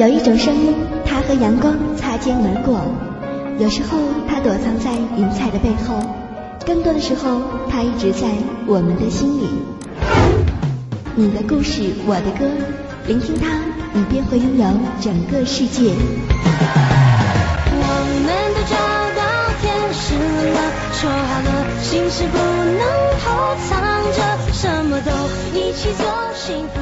有一种声音，它和阳光擦肩而过；有时候，它躲藏在云彩的背后；更多的时候，它一直在我们的心里。你的故事，我的歌，聆听它，你便会拥有整个世界。我们都找到天使了，说好了，心事不能偷藏着，什么都一起做，幸福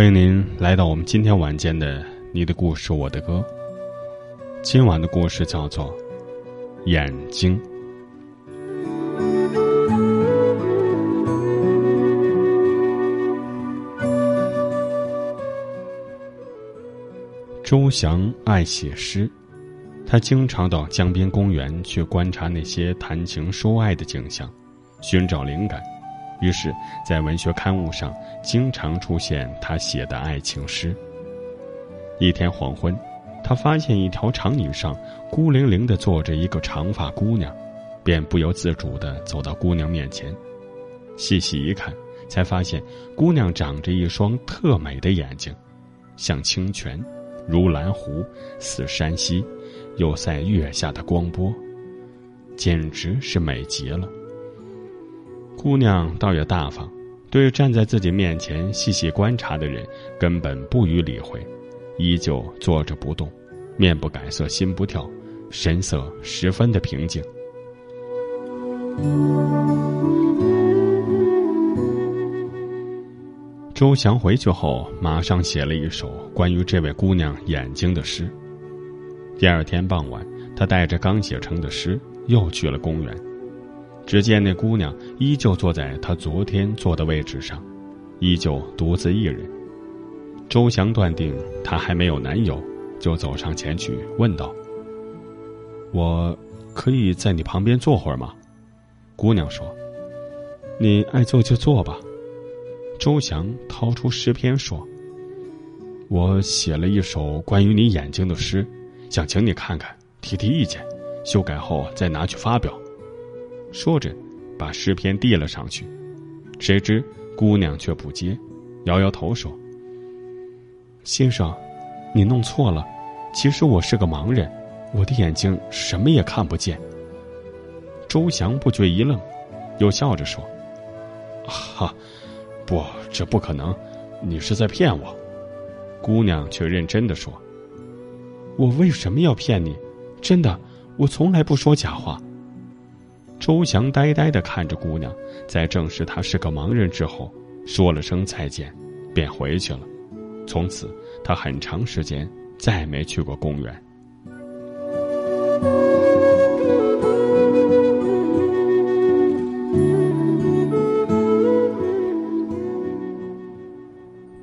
欢迎您来到我们今天晚间的《你的故事我的歌》。今晚的故事叫做《眼睛》。周翔爱写诗，他经常到江边公园去观察那些谈情说爱的景象，寻找灵感。于是，在文学刊物上经常出现他写的爱情诗。一天黄昏，他发现一条长椅上孤零零的坐着一个长发姑娘，便不由自主的走到姑娘面前，细细一看，才发现姑娘长着一双特美的眼睛，像清泉，如蓝湖，似山溪，又赛月下的光波，简直是美极了。姑娘倒也大方，对站在自己面前细细观察的人根本不予理会，依旧坐着不动，面不改色心不跳，神色十分的平静。周翔回去后，马上写了一首关于这位姑娘眼睛的诗。第二天傍晚，他带着刚写成的诗，又去了公园。只见那姑娘依旧坐在她昨天坐的位置上，依旧独自一人。周翔断定她还没有男友，就走上前去问道：“我可以在你旁边坐会儿吗？”姑娘说：“你爱坐就坐吧。”周翔掏出诗篇说：“我写了一首关于你眼睛的诗，想请你看看，提提意见，修改后再拿去发表。”说着，把诗篇递了上去，谁知姑娘却不接，摇摇头说：“先生，你弄错了，其实我是个盲人，我的眼睛什么也看不见。”周翔不觉一愣，又笑着说：“哈，不，这不可能，你是在骗我。”姑娘却认真的说：“我为什么要骗你？真的，我从来不说假话。”周翔呆呆的看着姑娘，在证实她是个盲人之后，说了声再见，便回去了。从此，他很长时间再没去过公园。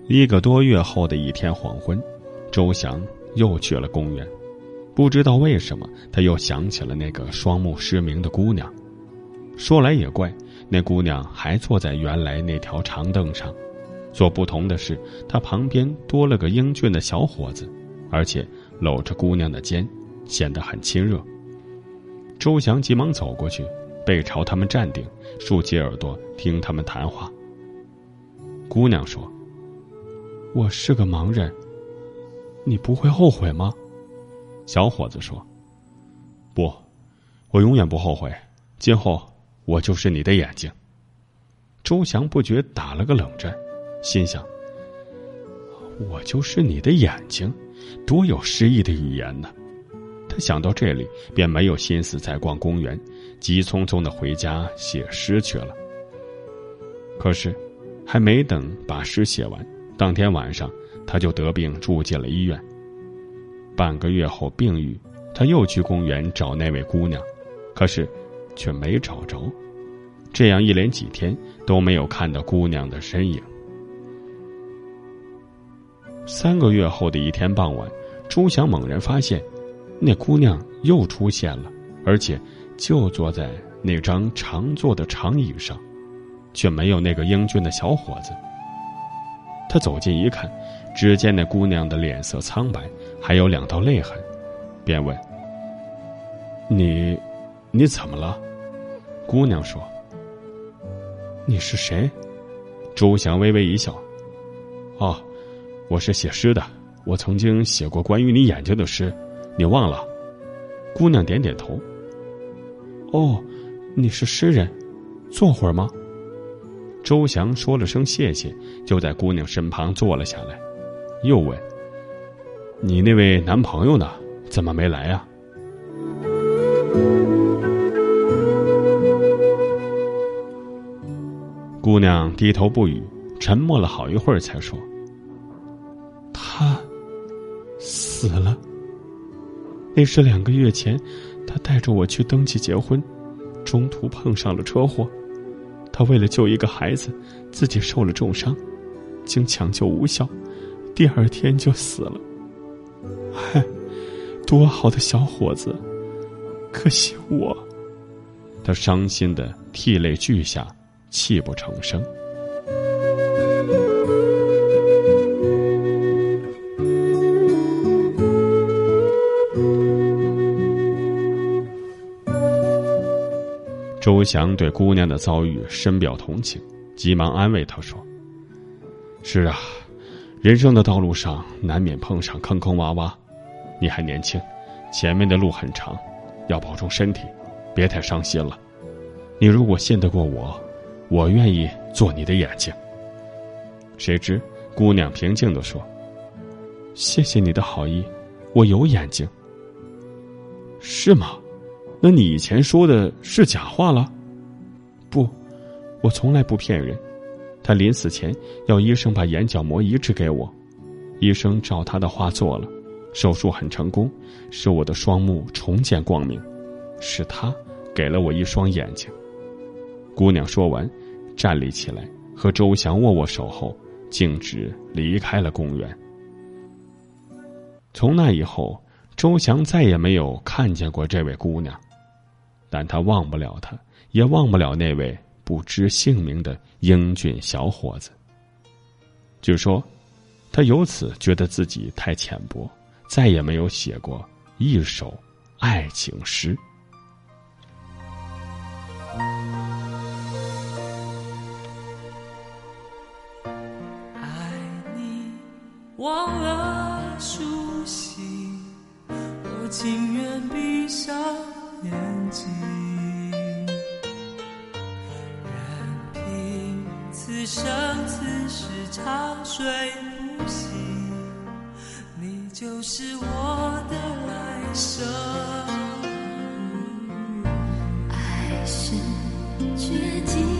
一个多月后的一天黄昏，周翔又去了公园。不知道为什么，他又想起了那个双目失明的姑娘。说来也怪，那姑娘还坐在原来那条长凳上，所不同的是，她旁边多了个英俊的小伙子，而且搂着姑娘的肩，显得很亲热。周翔急忙走过去，背朝他们站定，竖起耳朵听他们谈话。姑娘说：“我是个盲人，你不会后悔吗？”小伙子说：“不，我永远不后悔，今后。”我就是你的眼睛。周翔不觉打了个冷战，心想：“我就是你的眼睛，多有诗意的语言呢。”他想到这里，便没有心思再逛公园，急匆匆的回家写诗去了。可是，还没等把诗写完，当天晚上他就得病住进了医院。半个月后病愈，他又去公园找那位姑娘，可是。却没找着，这样一连几天都没有看到姑娘的身影。三个月后的一天傍晚，朱祥猛然发现，那姑娘又出现了，而且就坐在那张常坐的长椅上，却没有那个英俊的小伙子。他走近一看，只见那姑娘的脸色苍白，还有两道泪痕，便问：“你，你怎么了？”姑娘说：“你是谁？”周翔微微一笑：“哦，我是写诗的，我曾经写过关于你眼睛的诗，你忘了？”姑娘点点头。哦，你是诗人，坐会儿吗？周翔说了声谢谢，就在姑娘身旁坐了下来，又问：“你那位男朋友呢？怎么没来呀？”姑娘低头不语，沉默了好一会儿，才说：“他死了。那是两个月前。”他带着我去登记结婚，中途碰上了车祸。他为了救一个孩子，自己受了重伤，经抢救无效，第二天就死了。嗨，多好的小伙子，可惜我。他伤心的涕泪俱下，泣不成声。周祥对姑娘的遭遇深表同情，急忙安慰她说：“是啊，人生的道路上难免碰上坑坑洼洼，你还年轻，前面的路很长，要保重身体，别太伤心了。你如果信得过我，我愿意做你的眼睛。”谁知姑娘平静的说：“谢谢你的好意，我有眼睛。”是吗？那你以前说的是假话了？不，我从来不骗人。他临死前要医生把眼角膜移植给我，医生照他的话做了，手术很成功，使我的双目重见光明。是他给了我一双眼睛。姑娘说完，站立起来，和周翔握握手后，径直离开了公园。从那以后，周翔再也没有看见过这位姑娘。但他忘不了她，也忘不了那位不知姓名的英俊小伙子。据说，他由此觉得自己太浅薄，再也没有写过一首爱情诗。生此世长睡不醒，你就是我的来生。爱是绝境。